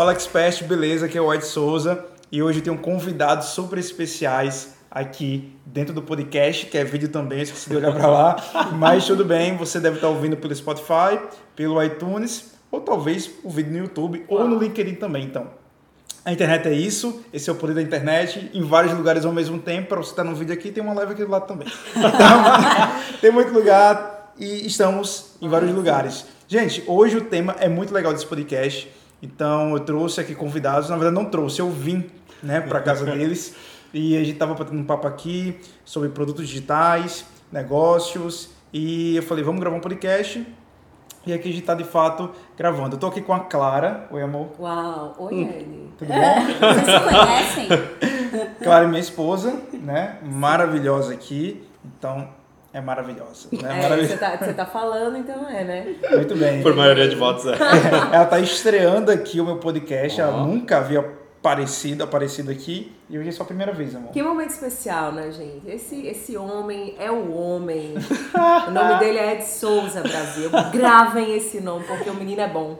Fala Expert, beleza? Aqui é o Ed Souza e hoje eu tenho convidados super especiais aqui dentro do podcast, que é vídeo também, esqueci de olhar para lá, mas tudo bem, você deve estar ouvindo pelo Spotify, pelo iTunes, ou talvez o vídeo no YouTube ou no LinkedIn também, então. A internet é isso, esse é o poder da internet, em vários lugares ao mesmo tempo, para você estar no vídeo aqui, tem uma live aqui do lado também. Então, tem muito lugar e estamos em vários lugares. Gente, hoje o tema é muito legal desse podcast, então eu trouxe aqui convidados, na verdade não trouxe, eu vim né, para casa deles e a gente estava batendo um papo aqui sobre produtos digitais, negócios e eu falei, vamos gravar um podcast e aqui a gente está de fato gravando. Eu tô aqui com a Clara. Oi, amor. Uau, oi, hum. Anne. Tudo bom? Vocês se conhecem? Clara é minha esposa, né? Maravilhosa aqui. Então, é maravilhosa. Né? É, você tá, tá, falando, então é, né? Muito bem. Por maioria de votos, é. Ela tá estreando aqui o meu podcast. Oh. Ela nunca havia parecido, aparecido aqui. E hoje é sua primeira vez, amor. Que momento especial, né, gente? Esse, esse homem é o homem. o nome dele é Ed Souza, Brasil. Gravem esse nome, porque o menino é bom.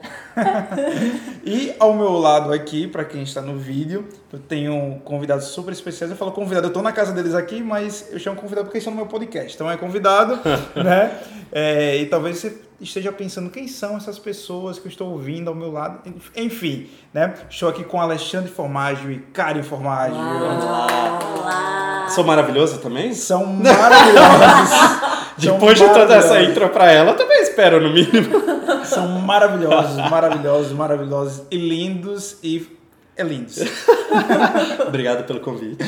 e ao meu lado aqui, para quem está no vídeo, eu tenho convidados super especiais. Eu falo convidado, eu tô na casa deles aqui, mas eu chamo convidado porque estão no meu podcast. Então é convidado, né? É, e talvez você esteja pensando quem são essas pessoas que eu estou ouvindo ao meu lado. Enfim, né? Estou aqui com Alexandre Formaggio e Karen Formaggio. Olá. Sou maravilhoso também? São maravilhosos. Depois São de toda essa intro para ela, eu também espero no mínimo. São maravilhosos, maravilhosos, maravilhosos e lindos e é lindos. obrigado pelo convite.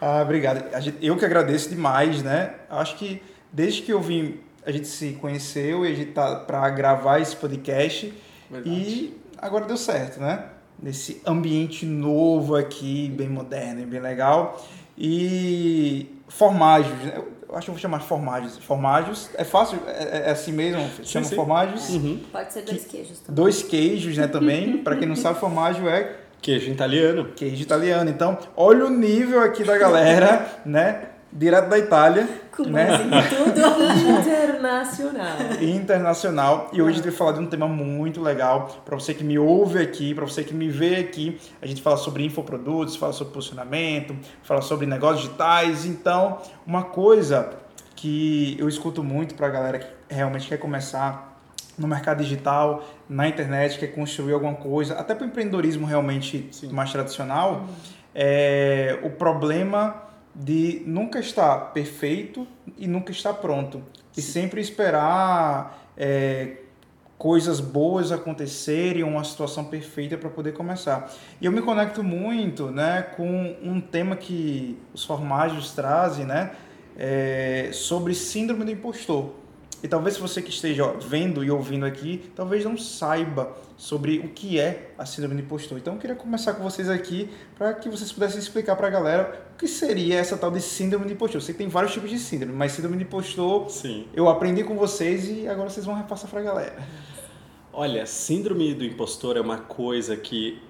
Ah, obrigado. Eu que agradeço demais, né? Acho que desde que eu vim a gente se conheceu e a gente tá para gravar esse podcast Verdade. e agora deu certo, né? Nesse ambiente novo aqui, bem moderno e bem legal. E formagens, né? eu acho que eu vou chamar formagens. Formagens, é fácil, é, é assim mesmo, chama sim, sim. formagens. Uhum. Pode ser dois queijos também. Dois queijos, né, também. para quem não sabe, formaggio é Queijo italiano. Queijo italiano. Então, olha o nível aqui da galera, né? direto da Itália. Com né? tudo internacional. Internacional. E hoje a gente vai falar de um tema muito legal. Para você que me ouve aqui, para você que me vê aqui, a gente fala sobre infoprodutos, fala sobre posicionamento, fala sobre negócios digitais. Então, uma coisa que eu escuto muito para a galera que realmente quer começar no mercado digital, na internet, quer construir alguma coisa, até para o empreendedorismo realmente Sim. mais tradicional, uhum. é o problema de nunca estar perfeito e nunca estar pronto. E sempre esperar é, coisas boas acontecerem, uma situação perfeita para poder começar. E eu me conecto muito né, com um tema que os formagens trazem né, é, sobre síndrome do impostor. E talvez você que esteja vendo e ouvindo aqui, talvez não saiba sobre o que é a síndrome do impostor. Então eu queria começar com vocês aqui para que vocês pudessem explicar para a galera o que seria essa tal de síndrome de impostor. Eu sei que tem vários tipos de síndrome, mas síndrome de impostor Sim. eu aprendi com vocês e agora vocês vão repassar para a galera. Olha, síndrome do impostor é uma coisa que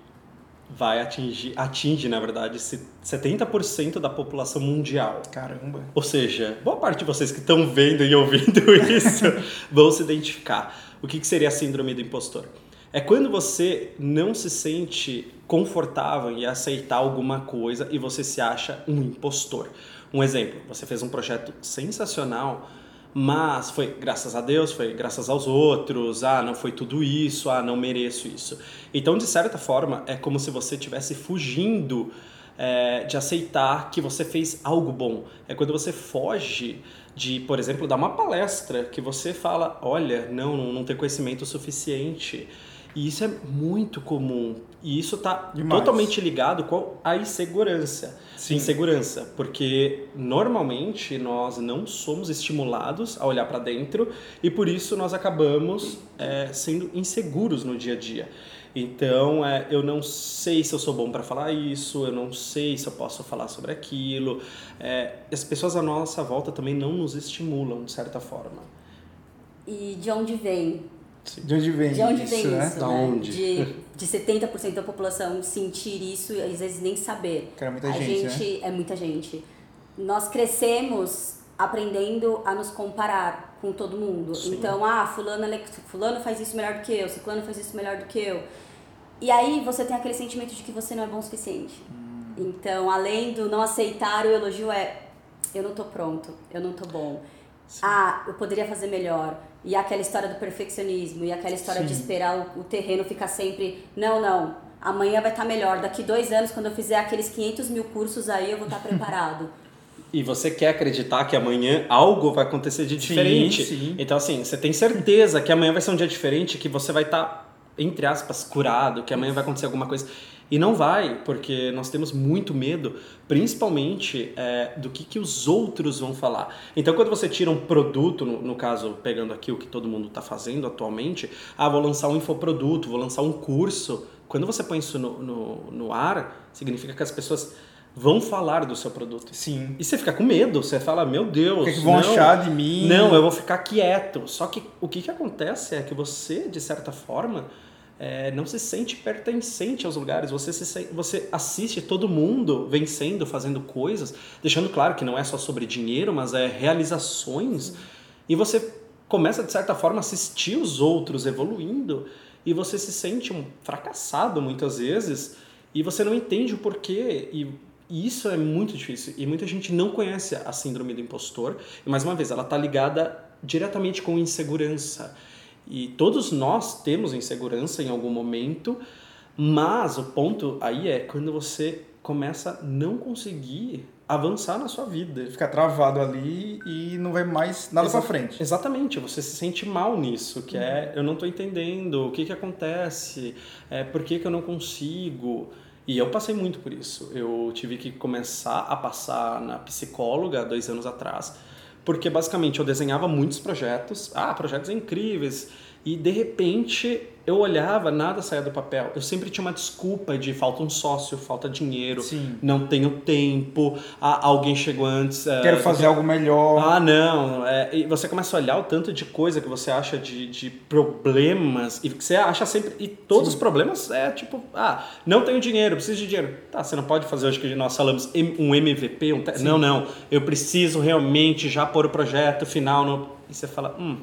vai atingir, atinge, na verdade, 70% da população mundial. Caramba! Ou seja, boa parte de vocês que estão vendo e ouvindo isso vão se identificar. O que, que seria a síndrome do impostor? É quando você não se sente confortável em aceitar alguma coisa e você se acha um impostor. Um exemplo, você fez um projeto sensacional, mas foi graças a Deus, foi graças aos outros, ah, não foi tudo isso, ah, não mereço isso. Então, de certa forma, é como se você estivesse fugindo é, de aceitar que você fez algo bom. É quando você foge de, por exemplo, dar uma palestra que você fala, olha, não, não tem conhecimento suficiente. E isso é muito comum. E isso está totalmente ligado com a insegurança. Sim. Insegurança, porque normalmente nós não somos estimulados a olhar para dentro e por isso nós acabamos é, sendo inseguros no dia a dia. Então, é, eu não sei se eu sou bom para falar isso, eu não sei se eu posso falar sobre aquilo. É, as pessoas à nossa volta também não nos estimulam, de certa forma. E de onde vem de onde vem de onde isso, vem né? isso, da né? onde? De, de 70% da população sentir isso e às vezes nem saber. Que era muita a gente, gente né? é muita gente. Nós crescemos aprendendo a nos comparar com todo mundo. Sim. Então, ah, fulano, fulano faz isso melhor do que eu, ciclano faz isso melhor do que eu. E aí você tem aquele sentimento de que você não é bom o suficiente. Então, além do não aceitar o elogio, é eu não tô pronto, eu não tô bom. Ah, eu poderia fazer melhor. E aquela história do perfeccionismo, e aquela história de Sim. esperar o, o terreno ficar sempre. Não, não, amanhã vai estar melhor. Daqui dois anos, quando eu fizer aqueles 500 mil cursos aí, eu vou estar preparado. E você quer acreditar que amanhã algo vai acontecer de diferente. sim. Então, assim, você tem certeza que amanhã vai ser um dia diferente, que você vai estar, entre aspas, curado, que amanhã vai acontecer alguma coisa. E não vai, porque nós temos muito medo, principalmente é, do que, que os outros vão falar. Então, quando você tira um produto, no, no caso, pegando aqui o que todo mundo está fazendo atualmente, ah, vou lançar um infoproduto, vou lançar um curso. Quando você põe isso no, no, no ar, significa que as pessoas vão falar do seu produto. Sim. E você fica com medo, você fala, meu Deus. O que, é que vão não, achar de mim? Não, eu vou ficar quieto. Só que o que, que acontece é que você, de certa forma, é, não se sente pertencente aos lugares. Você, se, você assiste todo mundo vencendo, fazendo coisas, deixando claro que não é só sobre dinheiro, mas é realizações. E você começa, de certa forma, a assistir os outros evoluindo e você se sente um fracassado muitas vezes e você não entende o porquê. E e isso é muito difícil. E muita gente não conhece a síndrome do impostor. E mais uma vez, ela está ligada diretamente com insegurança. E todos nós temos insegurança em algum momento, mas o ponto aí é quando você começa a não conseguir avançar na sua vida. Fica travado ali e não vai mais nada Exa- pra frente. Exatamente, você se sente mal nisso, que é eu não estou entendendo o que, que acontece, é, por que, que eu não consigo. E eu passei muito por isso. Eu tive que começar a passar na psicóloga dois anos atrás, porque basicamente eu desenhava muitos projetos, ah, projetos incríveis, e de repente eu olhava, nada saía do papel. Eu sempre tinha uma desculpa de falta um sócio, falta dinheiro, Sim. não tenho tempo, ah, alguém chegou antes. é, Quero fazer algo melhor. ah, não. É, e você começa a olhar o tanto de coisa que você acha de, de problemas e que você acha sempre. E todos os problemas é tipo, ah, não tenho dinheiro, preciso de dinheiro. Tá, você não pode fazer hoje que nós falamos um MVP, um te- Não, não. Eu preciso realmente já pôr o projeto final no. E você fala, hum,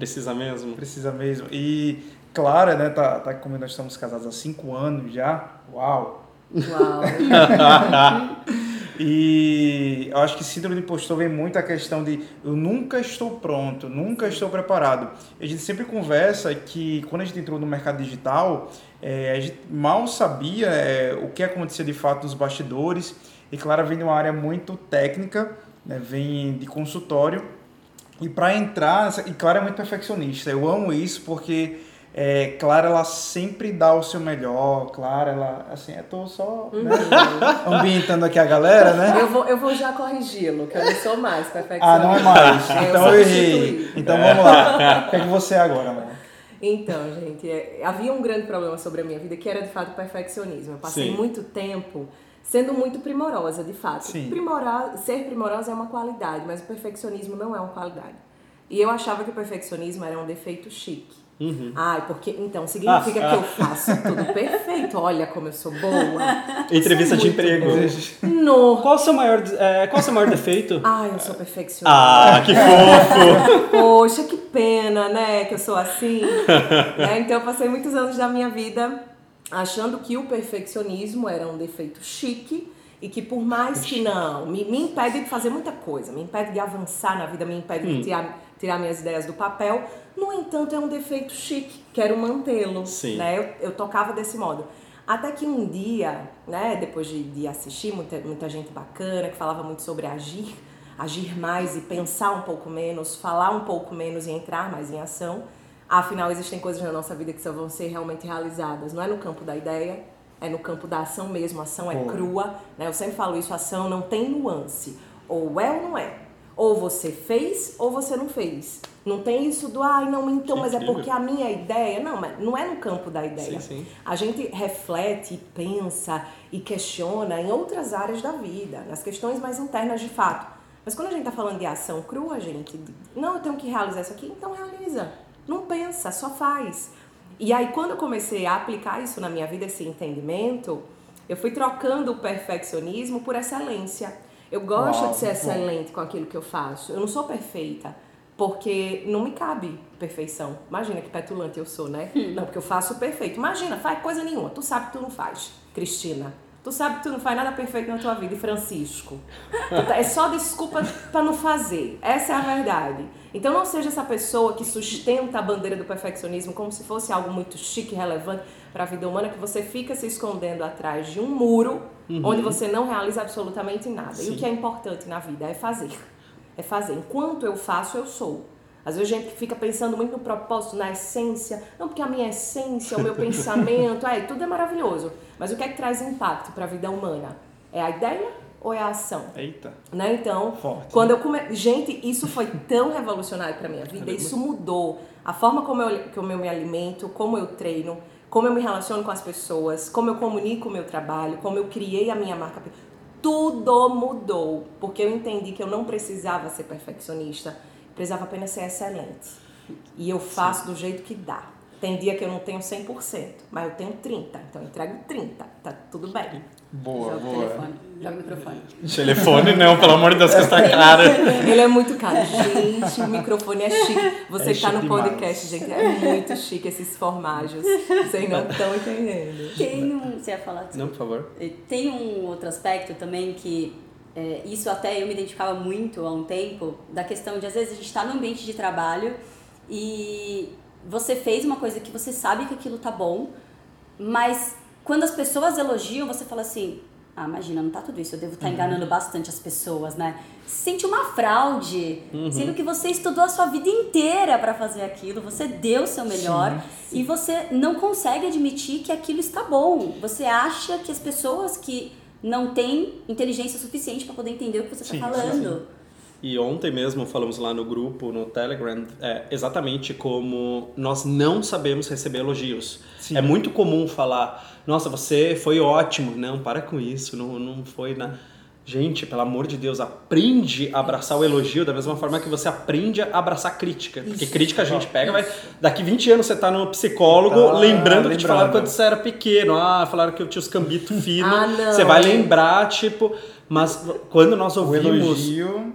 precisa mesmo? Precisa mesmo. E Clara, né, tá, tá como nós estamos casados há cinco anos já. Uau! Uau. E eu acho que síndrome do impostor vem muito a questão de eu nunca estou pronto, nunca estou preparado. A gente sempre conversa que quando a gente entrou no mercado digital, eh, a gente mal sabia eh, o que acontecia de fato nos bastidores. E Clara vem de uma área muito técnica, né, vem de consultório. E para entrar, e Clara é muito perfeccionista. Eu amo isso porque é, Clara ela sempre dá o seu melhor. Clara, ela assim, eu tô só né, ambientando aqui a galera, né? Eu vou, eu vou já corrigi-lo, que eu não sou mais perfeccionista. Ah, não é mais. É, Então eu substituí. errei. Então vamos lá. O que é que você é agora, amor? Então, gente, é, havia um grande problema sobre a minha vida que era de fato o perfeccionismo. Eu passei Sim. muito tempo sendo muito primorosa, de fato. Sim. Primora- ser primorosa é uma qualidade, mas o perfeccionismo não é uma qualidade. E eu achava que o perfeccionismo era um defeito chique. Ai, porque então significa Ah, que eu faço tudo perfeito. Olha como eu sou boa. Entrevista Sou de muito emprego. No. Qual o seu maior, é, qual o seu maior defeito? Ai, eu sou perfeccionista. Ah, que fofo! Poxa, que pena, né, que eu sou assim. Né, Então eu passei muitos anos da minha vida achando que o perfeccionismo era um defeito chique e que por mais que não, me, me impede de fazer muita coisa, me impede de avançar na vida, me impede de tirar, tirar minhas ideias do papel. No entanto, é um defeito chique, quero mantê-lo. Né? Eu, eu tocava desse modo. Até que um dia, né, depois de, de assistir muita, muita gente bacana que falava muito sobre agir, agir mais e pensar um pouco menos, falar um pouco menos e entrar mais em ação. Afinal, existem coisas na nossa vida que só vão ser realmente realizadas. Não é no campo da ideia, é no campo da ação mesmo. A ação é Pô. crua. Né? Eu sempre falo isso, ação não tem nuance. Ou é ou não é. Ou você fez ou você não fez. Não tem isso do, ai, não, então, Que mas é porque a minha ideia. Não, mas não é no campo da ideia. Sim, sim. A gente reflete, pensa e questiona em outras áreas da vida, nas questões mais internas de fato. Mas quando a gente tá falando de ação crua, gente, não, eu tenho que realizar isso aqui, então realiza. Não pensa, só faz. E aí, quando eu comecei a aplicar isso na minha vida, esse entendimento, eu fui trocando o perfeccionismo por excelência. Eu gosto Uau, de ser excelente com aquilo que eu faço. Eu não sou perfeita. Porque não me cabe perfeição. Imagina que petulante eu sou, né? Hum. Não, porque eu faço perfeito. Imagina, faz coisa nenhuma. Tu sabe que tu não faz, Cristina. Tu sabe que tu não faz nada perfeito na tua vida. E Francisco? Tá- É só desculpa pra não fazer. Essa é a verdade. Então não seja essa pessoa que sustenta a bandeira do perfeccionismo como se fosse algo muito chique e relevante para a vida humana, que você fica se escondendo atrás de um muro onde você não realiza absolutamente nada. E Sim. o que é importante na vida é fazer. É fazer. Enquanto eu faço, eu sou. Às vezes a gente fica pensando muito no propósito, na essência. Não, porque a minha essência, o meu pensamento, é, tudo é maravilhoso. Mas o que é que traz impacto para a vida humana? É a ideia ou é a ação? Eita. Né? Então, Forte. quando eu come... Gente, isso foi tão revolucionário para minha vida. Isso mudou a forma como eu, como eu me alimento, como eu treino, como eu me relaciono com as pessoas, como eu comunico o meu trabalho, como eu criei a minha marca. Tudo mudou, porque eu entendi que eu não precisava ser perfeccionista, precisava apenas ser excelente. E eu faço do jeito que dá. Tem dia que eu não tenho 100%, mas eu tenho 30, então eu entrego 30, tá tudo bem. Boa, Joga boa. telefone, joga o microfone. Telefone não, pelo amor de Deus, que está caro. Ele é muito caro. Gente, o microfone é chique. Você É que tá no podcast, gente, é muito chique esses formágios. Vocês não estão entendendo. Tem um. Você ia falar? Não, por favor. Tem um outro aspecto também que é, isso até eu me identificava muito há um tempo, da questão de às vezes a gente está no ambiente de trabalho e você fez uma coisa que você sabe que aquilo tá bom, mas quando as pessoas elogiam, você fala assim. Ah, imagina, não tá tudo isso, eu devo estar enganando bastante as pessoas, né? Se sente uma fraude, sendo que você estudou a sua vida inteira para fazer aquilo, você deu o seu melhor e você não consegue admitir que aquilo está bom. Você acha que as pessoas que não têm inteligência suficiente para poder entender o que você Sim, está sim, falando. E ontem mesmo falamos lá no grupo, no Telegram, é, exatamente como nós não sabemos receber elogios. Sim. É muito comum falar, nossa, você foi ótimo. Não, para com isso, não, não foi na... Gente, pelo amor de Deus, aprende a abraçar o elogio da mesma forma que você aprende a abraçar a crítica. Porque Isso. crítica a gente pega, vai... Daqui 20 anos você tá no psicólogo, Tá lembrando que te falaram quando você era pequeno. Ah, falaram que eu tinha os cambitos finos. Ah, não. Você vai lembrar, tipo... Mas quando nós ouvimos... elogio.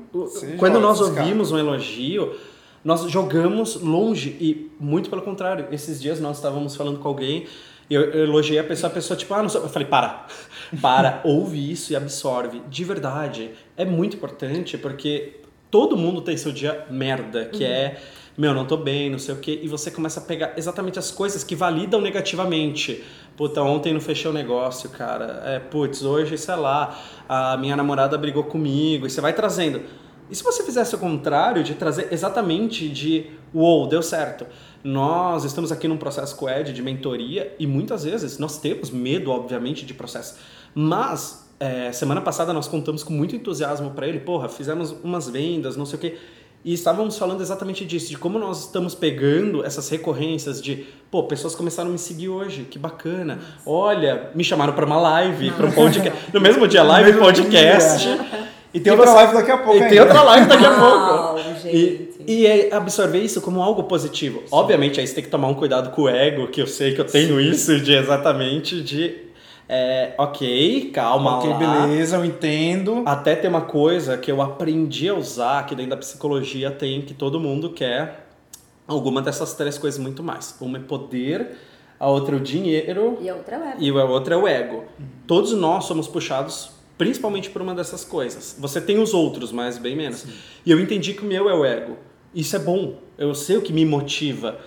Quando nós ouvimos um elogio, nós jogamos longe e muito pelo contrário. Esses dias nós estávamos falando com alguém e eu eu elogiei a pessoa, a pessoa tipo, ah, não sei. Eu falei, para, para, ouve isso e absorve. De verdade, é muito importante porque todo mundo tem seu dia merda, que é, meu, não tô bem, não sei o quê, e você começa a pegar exatamente as coisas que validam negativamente. Puta, ontem não fechei o negócio, cara. É, putz, hoje, sei lá, a minha namorada brigou comigo, e você vai trazendo. E se você fizesse o contrário, de trazer exatamente de, uou, deu certo. Nós estamos aqui num processo com Ed de mentoria e muitas vezes nós temos medo, obviamente, de processo. Mas, é, semana passada nós contamos com muito entusiasmo para ele, porra, fizemos umas vendas, não sei o quê. E estávamos falando exatamente disso, de como nós estamos pegando essas recorrências de, pô, pessoas começaram a me seguir hoje, que bacana. Olha, me chamaram para uma live, para um podcast. No mesmo dia, live mesmo podcast. dia. E tem E outra você- live daqui a pouco E tem ainda. outra live daqui a Uau, pouco. gente. E, e é absorver isso como algo positivo. Obviamente, aí você tem que tomar um cuidado com o ego, que eu sei que eu tenho isso, de exatamente de. É, ok, calma Ok, lá. beleza, eu entendo. Até tem uma coisa que eu aprendi a usar, que dentro da psicologia tem, que todo mundo quer alguma dessas três coisas muito mais. Uma é poder, a outra é o dinheiro E a outra é. e a outra é o ego. Todos nós somos puxados principalmente por uma dessas coisas. Você tem os outros, mas bem menos. E eu entendi que o meu é o ego. Isso é bom. Eu sei o que me motiva.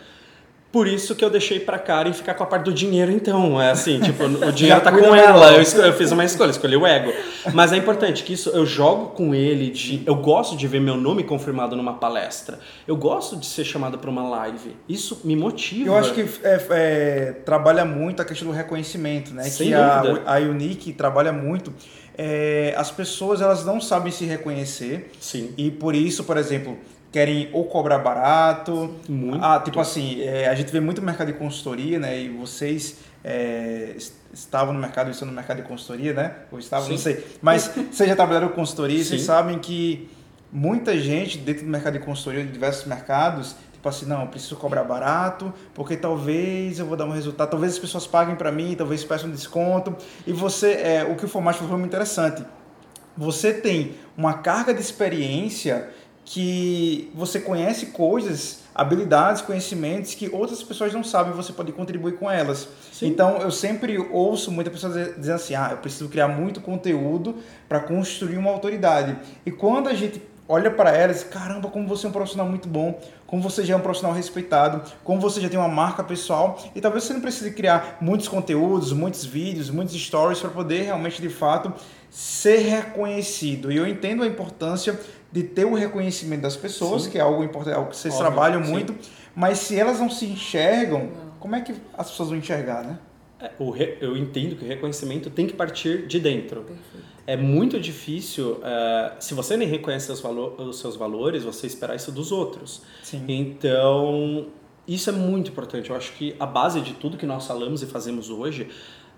Por isso que eu deixei pra Karen ficar com a parte do dinheiro, então. É assim, tipo, o dinheiro tá com ela. Eu, eu fiz uma escolha, escolhi o ego. Mas é importante que isso eu jogo com ele. De, eu gosto de ver meu nome confirmado numa palestra. Eu gosto de ser chamado pra uma live. Isso me motiva. Eu acho que é, é, trabalha muito a questão do reconhecimento, né? Sem que a, a Unique trabalha muito. É, as pessoas elas não sabem se reconhecer Sim. e por isso, por exemplo, querem ou cobrar barato. Muito. Ah, tipo assim, é, a gente vê muito mercado de consultoria, né? E vocês é, est- estavam no mercado, estão no mercado de consultoria, né? Ou estavam, não Sim. sei. Mas vocês já trabalharam com consultoria, vocês Sim. sabem que muita gente dentro do mercado de consultoria, de diversos mercados, tipo assim, não, eu preciso cobrar barato, porque talvez eu vou dar um resultado, talvez as pessoas paguem para mim, talvez peçam um desconto. E você, é, o que o Formato falou foi muito interessante. Você tem uma carga de experiência que você conhece coisas, habilidades, conhecimentos que outras pessoas não sabem você pode contribuir com elas. Sim. Então, eu sempre ouço muitas pessoas dizendo assim: ah, eu preciso criar muito conteúdo para construir uma autoridade. E quando a gente olha para elas, caramba, como você é um profissional muito bom, como você já é um profissional respeitado, como você já tem uma marca pessoal e talvez você não precise criar muitos conteúdos, muitos vídeos, muitos stories para poder realmente de fato ser reconhecido. E eu entendo a importância de ter o reconhecimento das pessoas, sim. que é algo importante, é algo que vocês Óbvio, trabalham sim. muito, mas se elas não se enxergam, não. como é que as pessoas vão enxergar, né? É, eu entendo que o reconhecimento tem que partir de dentro. Perfeito. É muito difícil, uh, se você nem reconhece os, valo os seus valores, você esperar isso dos outros. Sim. Então, isso é muito importante. Eu acho que a base de tudo que nós falamos e fazemos hoje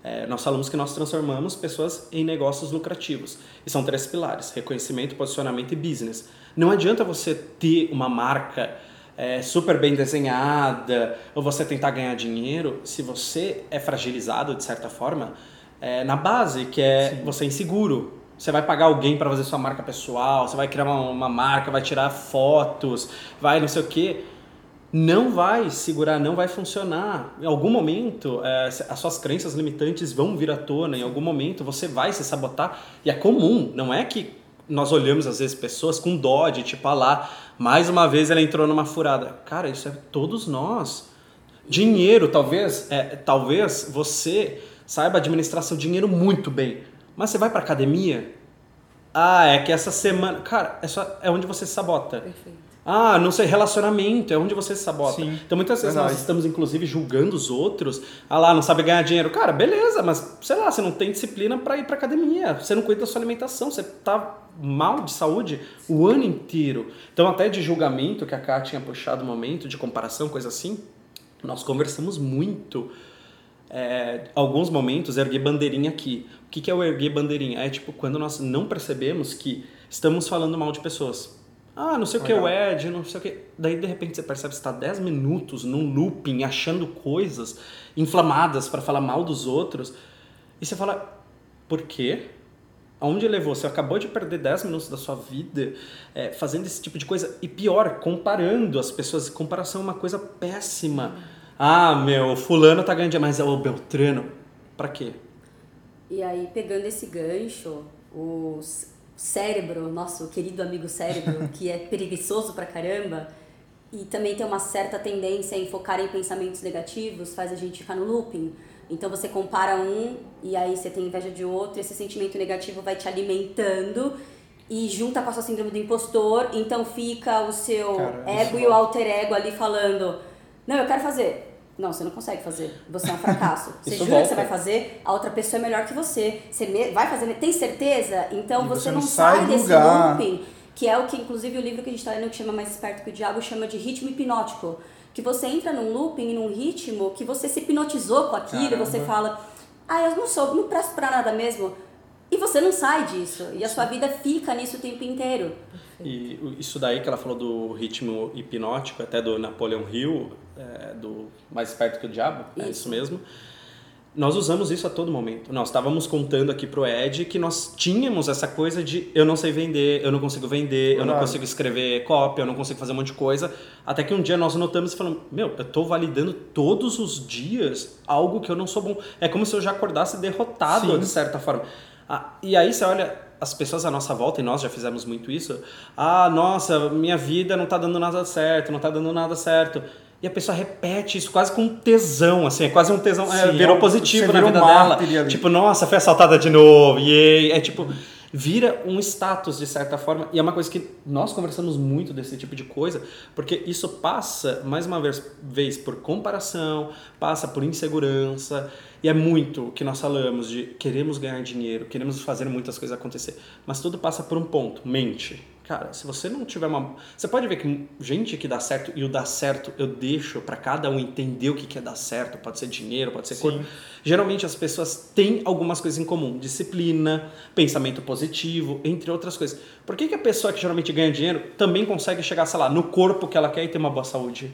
é, nós falamos que nós transformamos pessoas em negócios lucrativos. E são três pilares: reconhecimento, posicionamento e business. Não adianta você ter uma marca é, super bem desenhada ou você tentar ganhar dinheiro se você é fragilizado de certa forma é, na base, que é Sim. você é inseguro. Você vai pagar alguém para fazer sua marca pessoal, você vai criar uma, uma marca, vai tirar fotos, vai não sei o quê não vai segurar, não vai funcionar. Em algum momento, é, as suas crenças limitantes vão vir à tona, em algum momento você vai se sabotar. E é comum, não é que nós olhamos às vezes pessoas com dó de tipo, ah lá, mais uma vez ela entrou numa furada. Cara, isso é todos nós. Dinheiro, talvez, é, talvez você saiba administrar seu dinheiro muito bem, mas você vai para academia? Ah, é que essa semana, cara, é, só, é onde você se sabota. Perfeito. Ah, não sei, relacionamento, é onde você se sabota. Sim, então muitas vezes verdade. nós estamos inclusive julgando os outros. Ah lá, não sabe ganhar dinheiro. Cara, beleza, mas sei lá, você não tem disciplina para ir para academia, você não cuida da sua alimentação, você tá mal de saúde o ano inteiro. Então até de julgamento que a Ká tinha puxado um momento, de comparação, coisa assim, nós conversamos muito. É, alguns momentos erguer bandeirinha aqui. O que, que é o erguer bandeirinha? É tipo quando nós não percebemos que estamos falando mal de pessoas ah, não sei o que o Ed, não sei o que. Daí de repente você percebe que está 10 minutos num looping, achando coisas inflamadas para falar mal dos outros. E você fala, por quê? Aonde levou? Você acabou de perder 10 minutos da sua vida é, fazendo esse tipo de coisa. E pior, comparando as pessoas. Comparação é uma coisa péssima. Ah, meu, fulano tá ganhando mas é o Beltrano. Para quê? E aí, pegando esse gancho, os cérebro, nosso querido amigo cérebro, que é preguiçoso pra caramba, e também tem uma certa tendência em focar em pensamentos negativos, faz a gente ficar no looping. Então você compara um e aí você tem inveja de outro, esse sentimento negativo vai te alimentando e junta com a sua síndrome do impostor, então fica o seu Cara, ego e o alter ego ali falando: "Não, eu quero fazer. Não, você não consegue fazer. Você é um fracasso. Você jura volta. que você vai fazer, a outra pessoa é melhor que você. Você vai fazer, tem certeza? Então você, você, não, sai, sai desse lugar. looping, que é o que, inclusive, o livro que a gente está lendo, que chama Mais Esperto que o Diabo, chama de ritmo hipnótico. Que você entra num looping, num ritmo, que você se hipnotizou com aquilo, Caramba. você fala, ah, eu não sou, não presto pra nada mesmo. E você não sai disso. E a sua vida fica nisso o tempo inteiro. E isso daí que ela falou do ritmo hipnótico, até do Napoleon Hill, é, do Mais Perto que o Diabo, isso. é isso mesmo. Nós usamos isso a todo momento. Nós estávamos contando aqui pro Ed que nós tínhamos essa coisa de eu não sei vender, eu não consigo vender, eu não consigo escrever cópia, eu não consigo fazer um monte de coisa. Até que um dia nós notamos e falamos: Meu, eu estou validando todos os dias algo que eu não sou bom. É como se eu já acordasse derrotado, Sim. de certa forma. Ah, e aí você olha as pessoas à nossa volta, e nós já fizemos muito isso. Ah, nossa, minha vida não está dando nada certo, não está dando nada certo. E a pessoa repete isso quase com tesão, assim, é quase um tesão, é, Sim, é, virou positivo na vida dela. Ali. Tipo, nossa, foi assaltada de novo, e é tipo, vira um status de certa forma, e é uma coisa que nós conversamos muito desse tipo de coisa, porque isso passa, mais uma vez, vez por comparação, passa por insegurança, e é muito o que nós falamos de queremos ganhar dinheiro, queremos fazer muitas coisas acontecer, mas tudo passa por um ponto, mente. Cara, se você não tiver uma. Você pode ver que gente que dá certo, e o dá certo eu deixo para cada um entender o que é dar certo, pode ser dinheiro, pode ser corpo. Geralmente as pessoas têm algumas coisas em comum: disciplina, pensamento positivo, entre outras coisas. Por que, que a pessoa que geralmente ganha dinheiro também consegue chegar, sei lá, no corpo que ela quer e ter uma boa saúde?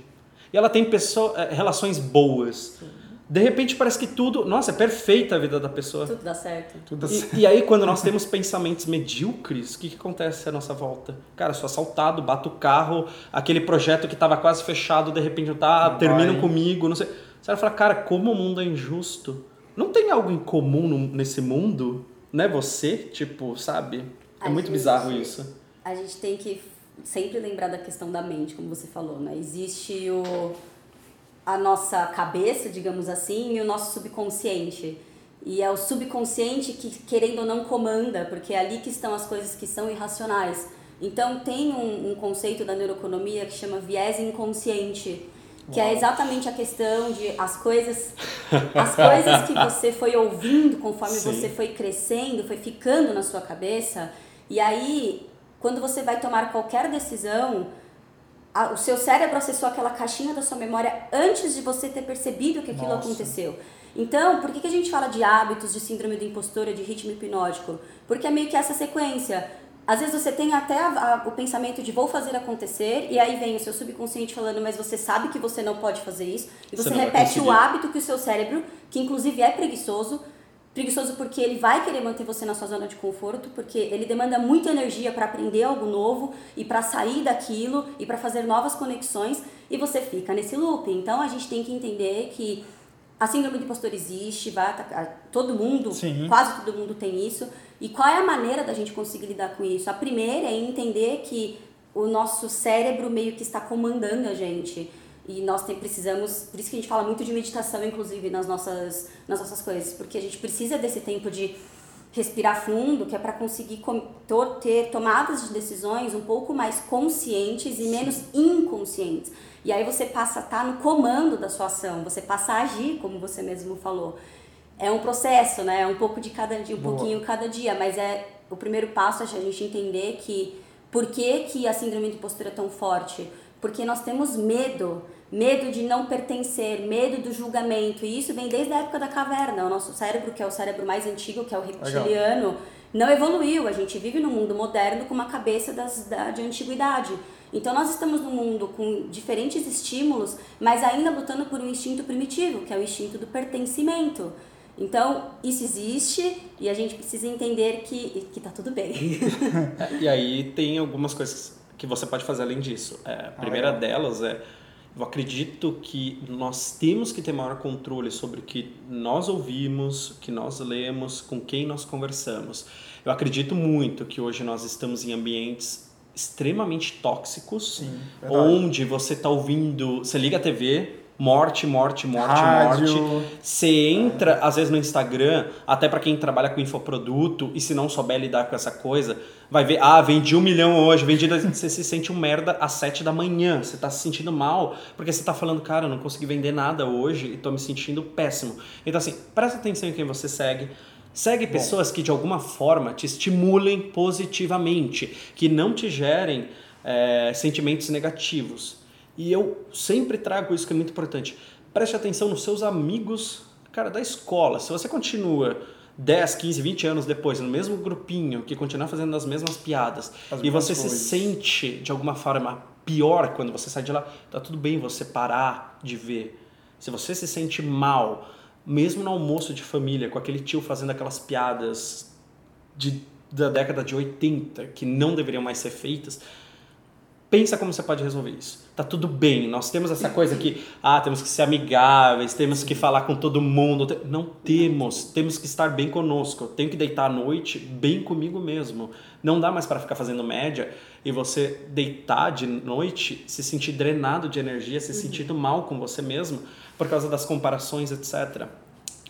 E ela tem pessoa, eh, relações boas. Sim De repente parece que tudo, nossa, é perfeita a vida da pessoa. Tudo dá certo. Tudo E, e aí, quando nós temos pensamentos medíocres, o que, que acontece à nossa volta? Cara, sou assaltado, bato o carro, aquele projeto que estava quase fechado, de repente tá, Não terminam vai. comigo, não sei. Você vai falar, cara, como o mundo é injusto. Não tem algo em comum no- nesse mundo? Não é você? Tipo, sabe? É A muito gente- bizarro isso. A gente tem que sempre lembrar da questão da mente, como você falou, né? Existe o a nossa cabeça, digamos assim, e o nosso subconsciente. E é o subconsciente que, querendo ou não, comanda, porque é ali que estão as coisas que são irracionais. Então, tem um, um conceito da neuroeconomia que chama viés inconsciente, que é exatamente a questão de as coisas, as coisas que você foi ouvindo conforme Sim. você foi crescendo, foi ficando na sua cabeça, e aí, quando você vai tomar qualquer decisão, a- o seu cérebro acessou aquela caixinha da sua memória antes de você ter percebido que aquilo Nossa. aconteceu. Então, por que, que a gente fala de hábitos, de síndrome do impostor, de ritmo hipnótico? Porque é meio que essa sequência. Às vezes você tem até a- a- o pensamento de vou fazer acontecer, e aí vem o seu subconsciente falando, mas você sabe que você não pode fazer isso, e Você você, repete o hábito que o seu cérebro, que inclusive é preguiçoso, preguiçoso porque ele vai querer manter você na sua zona de conforto, porque ele demanda muita energia para aprender algo novo e para sair daquilo e para fazer novas conexões e você fica nesse loop. Então a gente tem que entender que a síndrome do impostor existe, vai atacar todo mundo, Sim. quase todo mundo tem isso. E qual é a maneira da gente conseguir lidar com isso? A primeira é entender que o nosso cérebro meio que está comandando a gente. E nós tem, precisamos, por isso que a gente fala muito de meditação, inclusive, nas nossas, nas nossas coisas, porque a gente precisa desse tempo de respirar fundo, que é para conseguir ter tomadas de decisões um pouco mais conscientes e menos inconscientes. E aí você passa a estar no comando da sua ação, você passa a agir, como você mesmo falou. É um processo, né? É um pouco de cada dia, um Boa. pouquinho cada dia, mas é o primeiro passo é a gente entender que por que, que a síndrome de impostura é tão forte? Porque nós temos medo, medo de não pertencer, medo do julgamento, e isso vem desde a época da caverna. O nosso cérebro, que é o cérebro mais antigo, que é o reptiliano, não evoluiu. A gente vive num mundo moderno com uma cabeça das, da, de antiguidade. Então nós estamos num mundo com diferentes estímulos, mas ainda lutando por um instinto primitivo, que é o instinto do pertencimento. Então, isso existe e a gente precisa entender que, que tá tudo bem. E aí tem algumas coisas que você pode fazer além disso. É, a primeira legal. delas é, eu acredito que nós temos que ter maior controle sobre o que nós ouvimos, o que nós lemos, com quem nós conversamos. Eu acredito muito que hoje nós estamos em ambientes extremamente tóxicos, Sim, onde você está ouvindo, você liga a TV, morte, morte, morte, Rádio. morte. Você entra, às vezes, no Instagram, até para quem trabalha com infoproduto, e se não souber lidar com essa coisa, vai ver, ah, vendi um milhão hoje, vendi. dois- Você se sente um merda às sete da manhã. Você tá se sentindo mal, porque você tá falando, cara, eu não consegui vender nada hoje e tô me sentindo péssimo. Então, assim, presta atenção em quem você segue. Segue pessoas que de alguma forma te estimulem positivamente, que não te gerem é, sentimentos negativos. E eu sempre trago isso que é muito importante. Preste atenção nos seus amigos, cara, da escola. Se você continua 10, 15, 20 anos depois no mesmo grupinho, que continua fazendo as mesmas piadas, As e você se coisas. sente de alguma forma pior quando você sai de lá, tá tudo bem você parar de ver. Se você se sente mal, mesmo no almoço de família, com aquele tio fazendo aquelas piadas de, da década de 80 que não deveriam mais ser feitas, pensa como você pode resolver isso. Tá tudo bem. Nós temos essa coisa que, ah, temos que ser amigáveis, temos que falar com todo mundo. Não temos. Temos que estar bem conosco. Eu tenho que deitar à noite bem comigo mesmo. Não dá mais para ficar fazendo média e você deitar de noite, se sentir drenado de energia, se sentindo mal com você mesmo por causa das comparações, etc.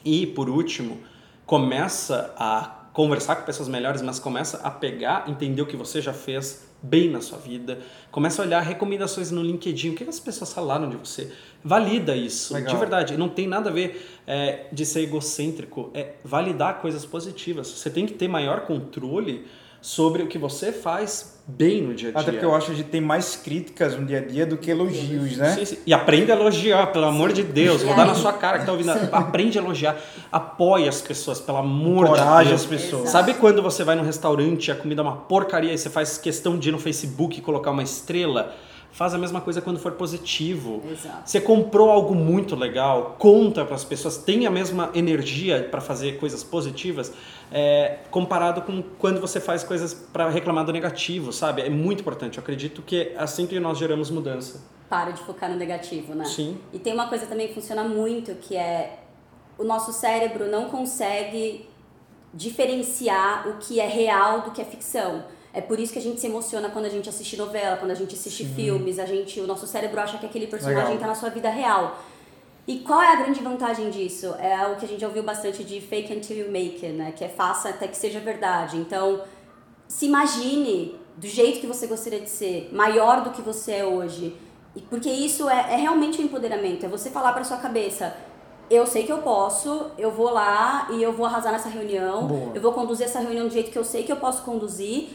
E, por último, começa a conversar com pessoas melhores, mas começa a pegar, entender o que você já fez bem na sua vida, começa a olhar recomendações no LinkedIn, o que as pessoas falaram de você, valida isso, Legal. de verdade, não tem nada a ver é, de ser egocêntrico, é validar coisas positivas, você tem que ter maior controle sobre o que você faz bem no dia a dia. Até porque eu acho que a gente tem mais críticas no dia a dia do que elogios, né? Sim, sim. E aprende a elogiar, pelo amor de Deus. Vou dar na sua cara que tá ouvindo. Aprende a elogiar. Apoie as pessoas, pelo amor Encoraje de as Deus. pessoas. Sabe quando você vai num restaurante e a comida é uma porcaria e você faz questão de ir no Facebook e colocar uma estrela? Faz a mesma coisa quando for positivo. Exato. Você comprou algo muito legal, conta para as pessoas, tem a mesma energia para fazer coisas positivas, é, comparado com quando você faz coisas para reclamar do negativo, sabe? É muito importante. Eu acredito que é assim que nós geramos mudança. Para de focar no negativo, né? Sim. E tem uma coisa também que funciona muito, que é o nosso cérebro não consegue diferenciar o que é real do que é ficção. É por isso que a gente se emociona quando a gente assiste novela, quando a gente assiste filmes, a gente, o nosso cérebro acha que aquele personagem está na sua vida real. E qual é a grande vantagem disso? É o que a gente já ouviu bastante de fake until you make it, né? Que é faça até que seja verdade. Então, se imagine do jeito que você gostaria de ser, maior do que você é hoje. E porque isso é, é realmente um empoderamento. É você falar para sua cabeça, eu sei que eu posso, eu vou lá e eu vou arrasar nessa reunião, Boa. eu vou conduzir essa reunião do jeito que eu sei que eu posso conduzir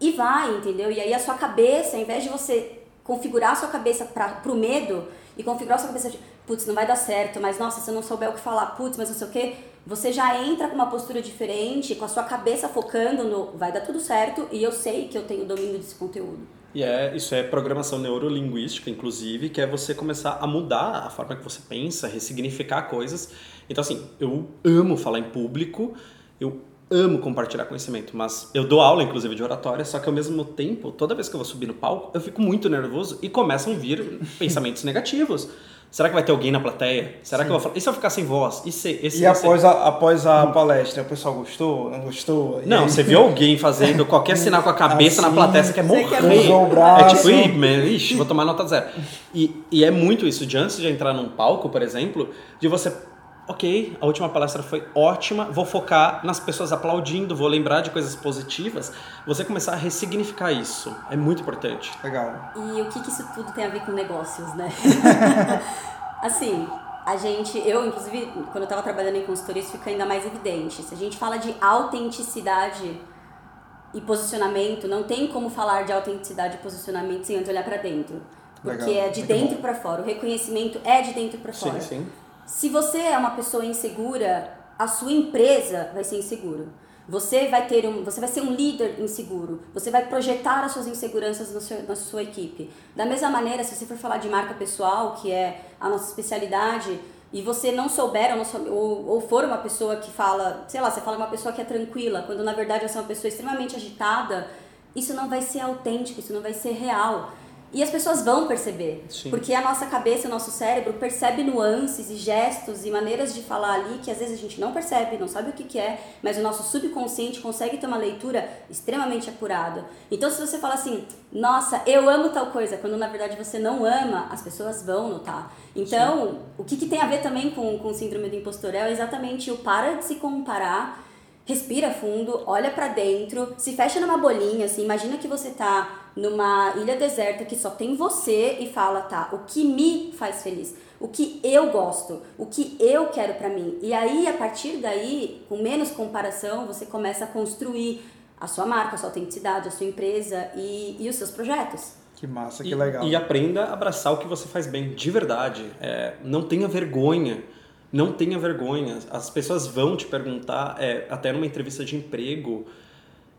e vai, entendeu? E aí a sua cabeça, ao invés de você configurar a sua cabeça para pro medo e configurar sua cabeça de, putz, não vai dar certo, mas nossa, se eu não souber o que falar, putz, mas não sei o quê, você já entra com uma postura diferente, com a sua cabeça focando no vai dar tudo certo e eu sei que eu tenho domínio desse conteúdo. E é, isso é programação neurolinguística, inclusive, que é você começar a mudar a forma que você pensa, ressignificar coisas. Então, assim, eu amo falar em público, eu amo compartilhar conhecimento, mas eu dou aula, inclusive, de oratória, só que ao mesmo tempo, toda vez que eu vou subir no palco, eu fico muito nervoso e começam a vir pensamentos negativos. Será que vai ter alguém na plateia? Será que eu vou falar? E se eu ficar sem voz? E se, esse, E após a, após a palestra, o pessoal gostou? Não gostou? E Não, aí? você viu alguém fazendo qualquer sinal com a cabeça na Assim, plateia, você quer morrer. quer braço. É tipo, "Ih, man, ixi, vou tomar nota zero. E, e é muito isso, de antes de entrar num palco, por exemplo, de você, ok, a última palestra foi ótima, vou focar nas pessoas aplaudindo, vou lembrar de coisas positivas, você começar a ressignificar isso. É muito importante. Legal. E o que, que isso tudo tem a ver com negócios, né? assim, a gente, eu inclusive, quando eu estava trabalhando em consultoria, isso fica ainda mais evidente. Se a gente fala de autenticidade e posicionamento, não tem como falar de autenticidade e posicionamento sem antes olhar para dentro. Porque Legal, é de muito dentro para fora. O reconhecimento é de dentro para fora. Sim, sim. Se você é uma pessoa insegura, a sua empresa vai ser insegura. Você vai ter um, você vai ser um líder inseguro. Você vai projetar as suas inseguranças no seu, na sua equipe. Da mesma maneira, se você for falar de marca pessoal, que é a nossa especialidade, e você não souber ou, não ou, ou for uma pessoa que fala, sei lá, você fala uma pessoa que é tranquila, quando na verdade você é uma pessoa extremamente agitada, isso não vai ser autêntico, isso não vai ser real. E as pessoas vão perceber. Sim. Porque a nossa cabeça, o nosso cérebro percebe nuances e gestos e maneiras de falar ali que às vezes a gente não percebe, não sabe o que, que é, mas o nosso subconsciente consegue ter uma leitura extremamente apurada. Então, se você fala assim, nossa, eu amo tal coisa, quando na verdade você não ama, as pessoas vão notar. Então, o que, que tem a ver também com, com o síndrome do impostor é exatamente o para de se comparar Respira fundo, olha pra dentro, se fecha numa bolinha, assim, imagina que você tá numa ilha deserta que só tem você e fala, tá, o que me faz feliz? O que eu gosto? O que eu quero pra mim? E aí, a partir daí, com menos comparação, você começa a construir a sua marca, a sua autenticidade, a sua empresa e, e os seus projetos. Que massa, que E, legal. e aprenda a abraçar o que você faz bem, de verdade. É, não tenha vergonha. Não tenha vergonha. As pessoas vão te perguntar, é, até numa entrevista de emprego,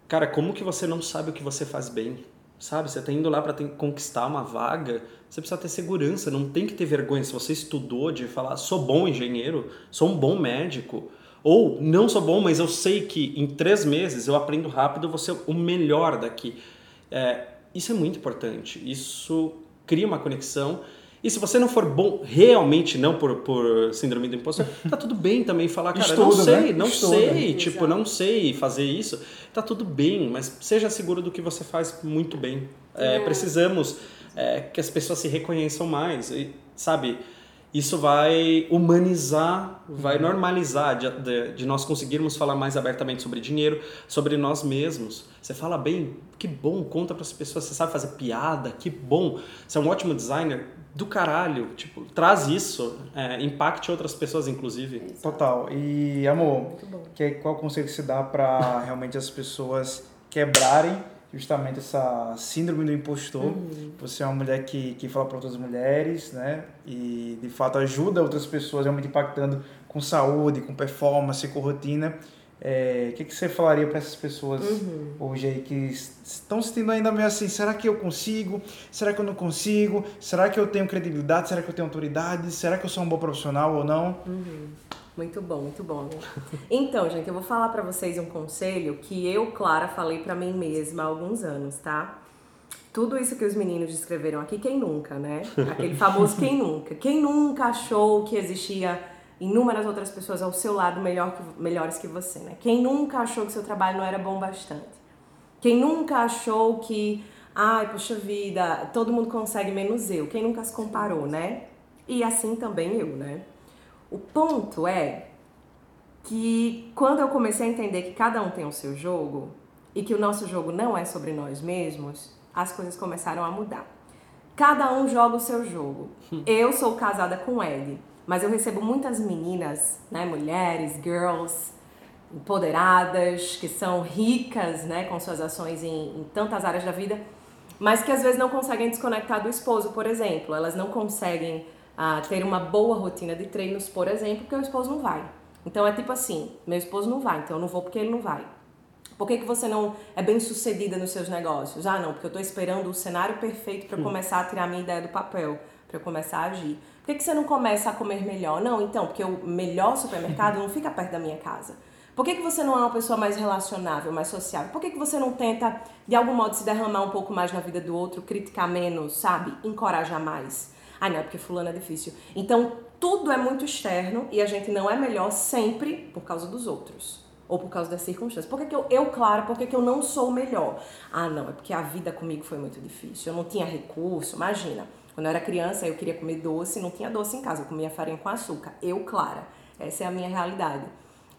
cara, como que você não sabe o que você faz bem? Sabe, você está indo lá para conquistar uma vaga, você precisa ter segurança, não tem que ter vergonha. Se você estudou de falar, sou bom engenheiro, sou um bom médico, ou não sou bom, mas eu sei que em três meses eu aprendo rápido, eu vou ser o melhor daqui. É, isso é muito importante. Isso cria uma conexão. E se você não for bom, realmente não por, por síndrome do impostor, tá tudo bem também falar, cara, não Estuda, sei, né? não Estuda. sei, tipo, Exato. não sei fazer isso. Tá tudo bem, mas seja seguro do que você faz muito bem. É, É. precisamos é, que as pessoas se reconheçam mais, e, sabe? Isso vai humanizar, vai normalizar de, de, de nós conseguirmos falar mais abertamente sobre dinheiro, sobre nós mesmos. Você fala bem, que bom, conta para as pessoas, você sabe fazer piada, que bom. Você é um ótimo designer, do caralho. Tipo, traz isso, é, impacte outras pessoas, inclusive. Total. E, amor, que, qual conselho que se dá para realmente as pessoas quebrarem justamente essa síndrome do impostor? Você é uma mulher que, que fala para outras mulheres, né? E, de fato, ajuda outras pessoas realmente impactando com saúde, com performance, com rotina. É, o que, que você falaria para essas pessoas uhum. hoje aí que estão se sentindo ainda meio assim, será que eu consigo? Será que eu não consigo? Será que eu tenho credibilidade? Será que eu tenho autoridade? Será que eu sou um bom profissional ou não? Uhum. Muito bom, muito bom. Então, gente, eu vou falar para vocês um conselho que eu, Clara, falei para mim mesma há alguns anos, tá? Tudo isso que os meninos descreveram aqui, quem nunca, né? Aquele famoso quem nunca. Quem nunca achou que existia inúmeras outras pessoas ao seu lado melhor que, melhores que você, né? Quem nunca achou que seu trabalho não era bom bastante? Quem nunca achou que, ai, poxa vida, todo mundo consegue menos eu? Quem nunca se comparou, né? E assim também eu, né? O ponto é que quando eu comecei a entender que cada um tem o seu jogo e que o nosso jogo não é sobre nós mesmos, as coisas começaram a mudar. Cada um joga o seu jogo. Eu sou casada com Ed, mas eu recebo muitas meninas, né, mulheres, girls, empoderadas, que são ricas, né, com suas ações em, em tantas áreas da vida, mas que às vezes não conseguem desconectar do esposo, por exemplo. Elas não conseguem a ter uma boa rotina de treinos, por exemplo, porque o esposo não vai. Então é tipo assim, meu esposo não vai, então eu não vou porque ele não vai. Por que, que você não é bem sucedida nos seus negócios? Ah, não, porque eu estou esperando o cenário perfeito para hum. começar a tirar minha ideia do papel, para começar a agir. Por que, que você não começa a comer melhor? Não, então, porque o melhor supermercado não fica perto da minha casa. Por que, que você não é uma pessoa mais relacionável, mais sociável? Por que, que você não tenta, de algum modo, se derramar um pouco mais na vida do outro, criticar menos, sabe? Encorajar mais? Ah, não, é porque fulano é difícil. Então, tudo é muito externo e a gente não é melhor sempre por causa dos outros. Ou por causa das circunstâncias. Por que, que eu, eu, por que, que eu não sou melhor? Ah, não, é porque a vida comigo foi muito difícil. Eu não tinha recurso. Imagina, quando eu era criança, eu queria comer doce, não tinha doce em casa, eu comia farinha com açúcar. Eu, Clara. Essa é a minha realidade.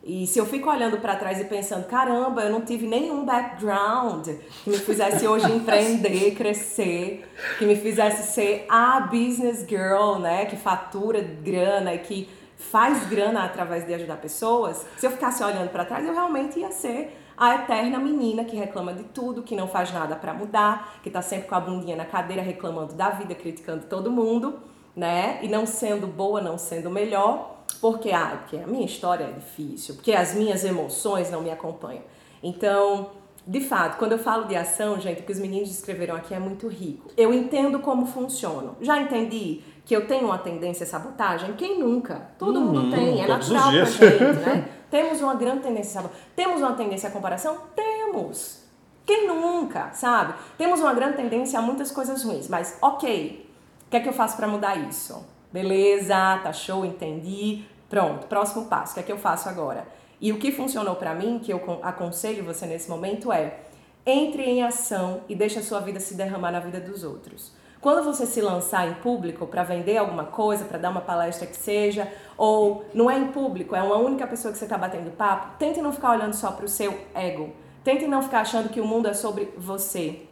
E se eu fico olhando para trás e pensando, caramba, eu não tive nenhum background que me fizesse hoje empreender, crescer, que me fizesse ser a business girl, né, que fatura grana e que faz grana através de ajudar pessoas. Se eu ficasse olhando para trás, eu realmente ia ser a eterna menina que reclama de tudo, que não faz nada para mudar, que tá sempre com a bundinha na cadeira reclamando da vida, criticando todo mundo, né? E não sendo boa, não sendo melhor. Porque, ah, porque a minha história é difícil, porque as minhas emoções não me acompanham. Então, de fato, quando eu falo de ação, gente, o que os meninos descreveram aqui é muito rico. Eu entendo como funciona. Já entendi que eu tenho uma tendência à sabotagem? Quem nunca? Todo hum, mundo tem, é natural pra gente, né? Temos uma grande tendência a sabotagem. Temos uma tendência à comparação? Temos. Quem nunca, sabe? Temos uma grande tendência a muitas coisas ruins, mas ok, o que é que eu faço para mudar isso? Beleza, tá show, entendi. Pronto, próximo passo, o que é que eu faço agora? E o que funcionou para mim, que eu aconselho você nesse momento é entre em ação e deixe a sua vida se derramar na vida dos outros. Quando você se lançar em público para vender alguma coisa, para dar uma palestra que seja, ou não é em público, é uma única pessoa que você está batendo papo, tente não ficar olhando só para o seu ego. Tente não ficar achando que o mundo é sobre você.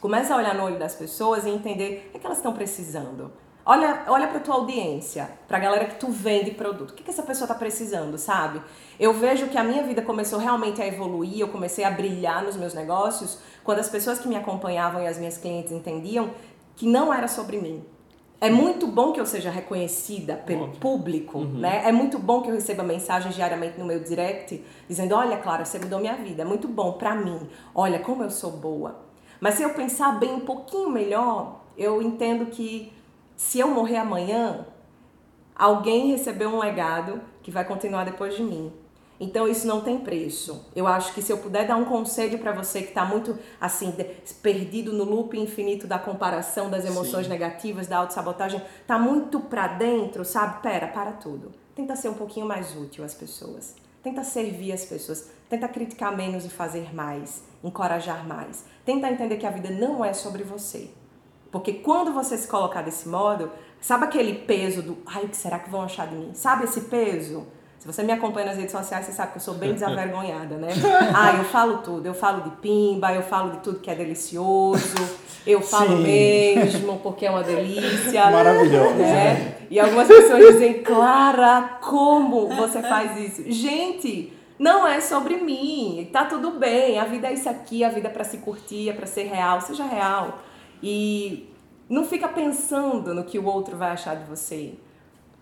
Comece a olhar no olho das pessoas e entender o que, é que elas estão precisando. Olha, olha para tua audiência, para a galera que tu vende produto. O que, que essa pessoa está precisando, sabe? Eu vejo que a minha vida começou realmente a evoluir, eu comecei a brilhar nos meus negócios quando as pessoas que me acompanhavam e as minhas clientes entendiam que não era sobre mim. É muito bom que eu seja reconhecida pelo Ótimo. público, uhum. né? É muito bom que eu receba mensagens diariamente no meu direct dizendo: "Olha, Clara, você mudou minha vida. É muito bom para mim. Olha como eu sou boa". Mas se eu pensar bem um pouquinho melhor, eu entendo que se eu morrer amanhã, alguém recebeu um legado que vai continuar depois de mim. Então isso não tem preço. Eu acho que se eu puder dar um conselho para você que está muito assim perdido no loop infinito da comparação, das emoções Sim. negativas, da autossabotagem, tá muito para dentro, sabe? Pera, para tudo. Tenta ser um pouquinho mais útil às pessoas. Tenta servir as pessoas. Tenta criticar menos e fazer mais, encorajar mais. Tenta entender que a vida não é sobre você. Porque quando você se colocar desse modo, sabe aquele peso do, ai, o que será que vão achar de mim? Sabe esse peso? Se você me acompanha nas redes sociais, você sabe que eu sou bem desavergonhada, né? Ah, eu falo tudo. Eu falo de pimba, eu falo de tudo que é delicioso, eu falo Sim. mesmo porque é uma delícia. Maravilhoso. Né? E algumas pessoas dizem, Clara, como você faz isso? Gente, não é sobre mim. Tá tudo bem. A vida é isso aqui, a vida é para se curtir, é para ser real. Seja real. E não fica pensando no que o outro vai achar de você.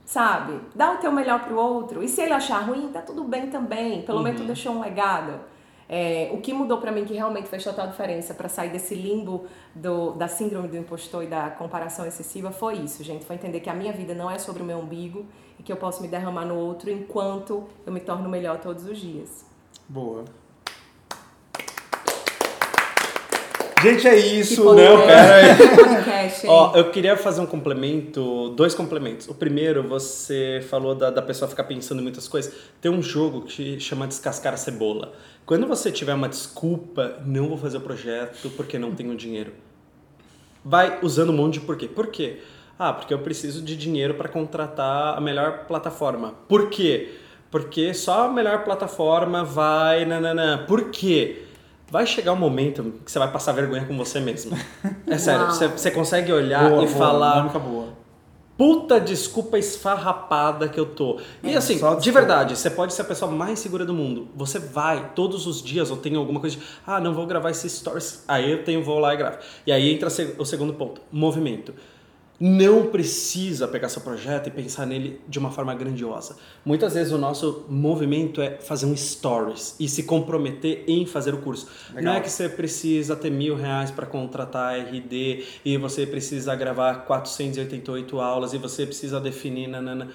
sabe? Dá o teu melhor pro outro. E se ele achar ruim, tá tudo bem também. Pelo menos tu deixou um legado. É, o que mudou para mim que realmente fez total diferença para sair desse limbo do, da síndrome do impostor e da comparação excessiva foi isso, gente. Foi entender que a minha vida não é sobre o meu umbigo e que eu posso me derramar no outro enquanto eu me torno melhor todos os dias. Boa. Gente, é isso. Não, pera aí. Ó, eu queria fazer um complemento, dois complementos. O primeiro, você falou da, da pessoa ficar pensando em muitas coisas. Tem um jogo que chama Descascar a Cebola. Quando você tiver uma desculpa, não vou fazer o projeto porque não tenho dinheiro. Vai usando um monte de porquê. Por quê? Ah, porque eu preciso de dinheiro para contratar a melhor plataforma. Por quê? Porque só a melhor plataforma vai. Nananã. Por quê? Vai chegar um momento que você vai passar vergonha com você mesmo. É sério, você, você consegue olhar boa, e boa, falar. boa. Puta desculpa esfarrapada que eu tô. E É, assim, de verdade, você pode ser a pessoa mais segura do mundo. Você vai todos os dias ou tem alguma coisa de, ah, não vou gravar esses stories. Aí eu tenho, vou lá e gravo. E aí entra o segundo ponto, movimento. Não precisa pegar seu projeto e pensar nele de uma forma grandiosa. Muitas vezes o nosso movimento é fazer um stories e se comprometer em fazer o curso. Legal. Não é que você precisa ter mil reais para contratar RD e você precisa gravar 488 aulas e você precisa definir nanana.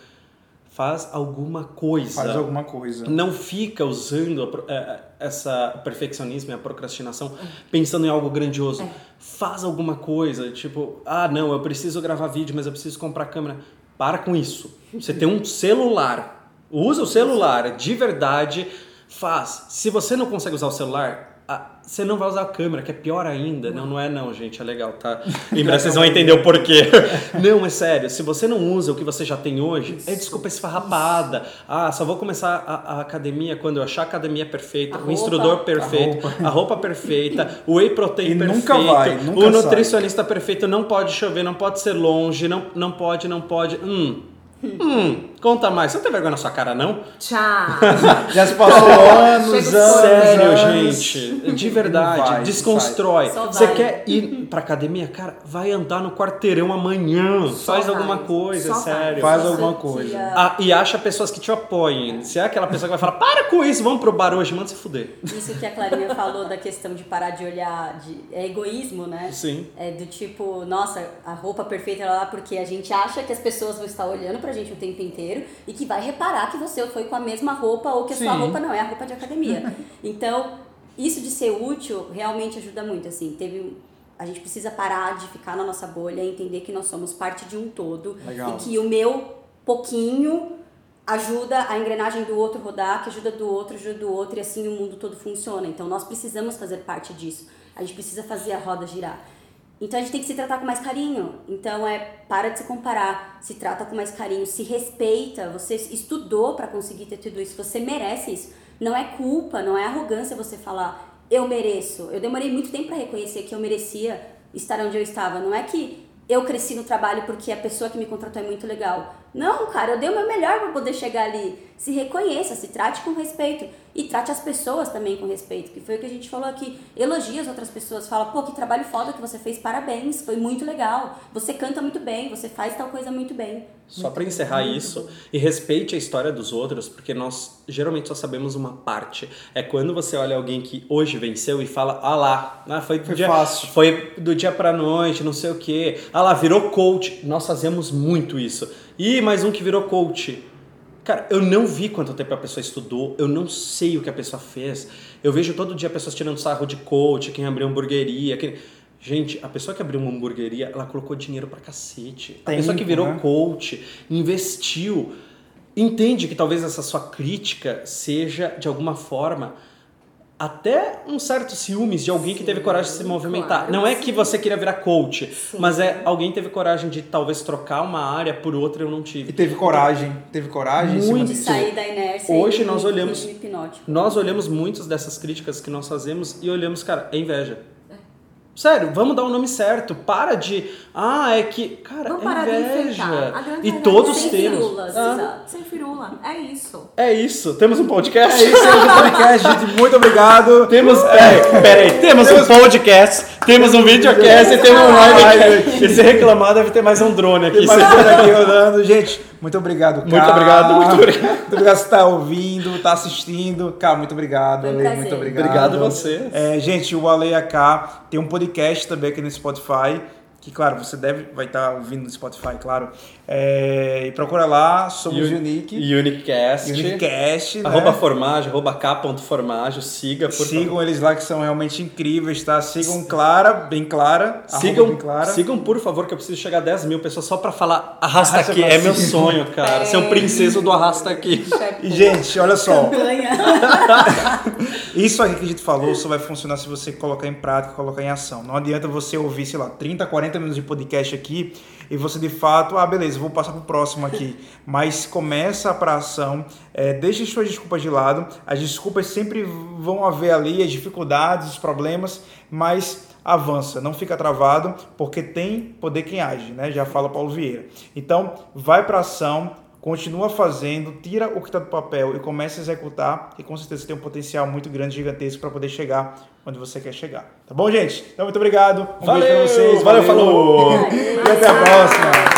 Faz alguma coisa. Faz alguma coisa. Não fica usando a pro- é, essa perfeccionismo e a procrastinação pensando em algo grandioso. Faz alguma coisa, tipo, ah, não, eu preciso gravar vídeo, mas eu preciso comprar câmera. Para com isso. Você tem um celular. Usa o celular de verdade. Faz. Se você não consegue usar o celular, ah, você não vai usar a câmera, que é pior ainda. Não, não é não, gente. É legal, tá? Em breve vocês vão entender o porquê. Não, é sério. Se você não usa o que você já tem hoje, é desculpa esfarrapada. Ah, só vou começar a, a academia quando eu achar a academia perfeita, A o roupa. instrutor perfeito, a roupa, perfeita, o whey protein E perfeito, nunca vai, nunca o sai. nutricionista perfeito, não pode chover, não pode ser longe, não, não pode, não pode. Hum. Hum, conta mais. Você não tem vergonha na sua cara, não? Tchau. Já se passou anos, anos, Sério, anos. gente. De verdade. Vai, desconstrói. Você quer ir pra academia? Cara, vai andar no quarteirão amanhã. Só Faz vai. alguma coisa, Só sério. Faz Você alguma coisa. ah, Ah, e acha pessoas que te apoiem. Se é aquela pessoa que vai falar, para com isso, vamos pro bar hoje, manda se fuder. Isso que a Clarinha falou da questão de parar de olhar, de, é egoísmo, né? Sim. É do tipo, nossa, a roupa perfeita é lá porque a gente acha que as pessoas vão estar olhando pra gente o tempo inteiro e que vai reparar que você foi com a mesma roupa ou que a sua Sim. roupa não é a roupa de academia. Então, isso de ser útil realmente ajuda muito, assim. Teve a gente precisa parar de ficar na nossa bolha e entender que nós somos parte de um todo Legal. e que o meu pouquinho ajuda a engrenagem do outro rodar, que ajuda do outro, ajuda do outro e assim o mundo todo funciona. Então nós precisamos fazer parte disso. A gente precisa fazer a roda girar. Então a gente tem que se tratar com mais carinho. Então é para de se comparar, se trata com mais carinho, se respeita. Você estudou para conseguir ter tudo isso, você merece isso. Não é culpa, não é arrogância você falar eu mereço. Eu demorei muito tempo para reconhecer que eu merecia estar onde eu estava. Não é que eu cresci no trabalho porque a pessoa que me contratou é muito legal. Não, cara, eu dei o meu melhor para poder chegar ali. Se reconheça, se trate com respeito e trate as pessoas também com respeito, que foi o que a gente falou aqui. Elogie as outras pessoas, fala, pô, que trabalho foda que você fez, parabéns, foi muito legal. Você canta muito bem, você faz tal coisa muito bem. Só pra encerrar isso, e respeite a história dos outros, porque nós geralmente só sabemos uma parte. É quando você olha alguém que hoje venceu e fala, ah lá, ah, foi, do Foi dia, fácil. foi do dia pra noite, não sei o quê. Ah lá, virou coach. Nós fazemos muito isso. E mais um que virou coach. Cara, eu não vi quanto tempo a pessoa estudou, eu não sei o que a pessoa fez. Eu vejo todo dia pessoas tirando sarro de coach, quem abriu hamburgueria, quem... Gente, a pessoa que abriu uma hamburgueria, ela colocou dinheiro pra cacete. a pessoa que virou né? coach, investiu, entende que talvez essa sua crítica seja, de alguma forma, até um certo ciúmes de alguém que teve coragem de se movimentar. claro, Não é sim. que você queira virar coach, Sim. mas é alguém teve coragem de talvez trocar uma área por outra eu não E tive. teve coragem, teve coragem em cima Muito. De sair da inércia Hoje e nós olhamos- hipnótico. Nós olhamos muitas dessas críticas que nós fazemos e olhamos, cara, é inveja. Sério, vamos dar o nome certo. Para de. Ah, é que. Cara, Vamos é parar de inveja. grande E todos é Sem temos. firulas, Ah. Sem firula. É isso. é isso. Temos um podcast? É isso aí, o podcast, gente. Muito obrigado. Temos. Peraí, peraí. Temos um podcast, temos um videocast e temos um Live livecast. E se reclamar, deve ter mais um drone aqui. Tem mais coisa aqui rodando. Gente, Muito obrigado, cara. Muito obrigado, muito obrigado. Muito obrigado por estar ouvindo, tá assistindo. Cara, muito obrigado. Um Ale, muito obrigado. Obrigado você. É, gente, o Ale AK tem um podcast também aqui no Spotify. Que, claro, você deve, vai estar ouvindo no Spotify, claro. É, e procura lá, somos Uni- Unique. Unicast. Unicast, né? Arroba formagem, arroba k.formagem, siga, por Sigam favor. eles lá que são realmente incríveis, tá? Sigam Clara, bem Clara. Sigam, bem Clara. sigam, por favor, que eu preciso chegar a 10 mil pessoas só pra falar arrasta, Arrasta aqui. É meu sonho, cara. Ser um princeso do arrasta aqui. E, gente, olha só. Isso aqui que a gente falou só vai funcionar se você colocar em prática, colocar em ação. Não adianta você ouvir, sei lá, 30, 40 minutos de podcast aqui e você de fato, ah, beleza, vou passar pro próximo aqui. Mas começa pra ação, é, deixe suas desculpas de lado. As desculpas sempre vão haver ali, as dificuldades, os problemas, mas avança, não fica travado, porque tem poder quem age, né? Já fala Paulo Vieira. Então, vai pra ação, Continua fazendo, tira o que está do papel e começa a executar e com certeza você tem um potencial muito grande, gigantesco para poder chegar onde você quer chegar. Tá bom, gente? Então, muito obrigado. Um Valeu, beijo pra vocês. valeu, falou. E até a próxima.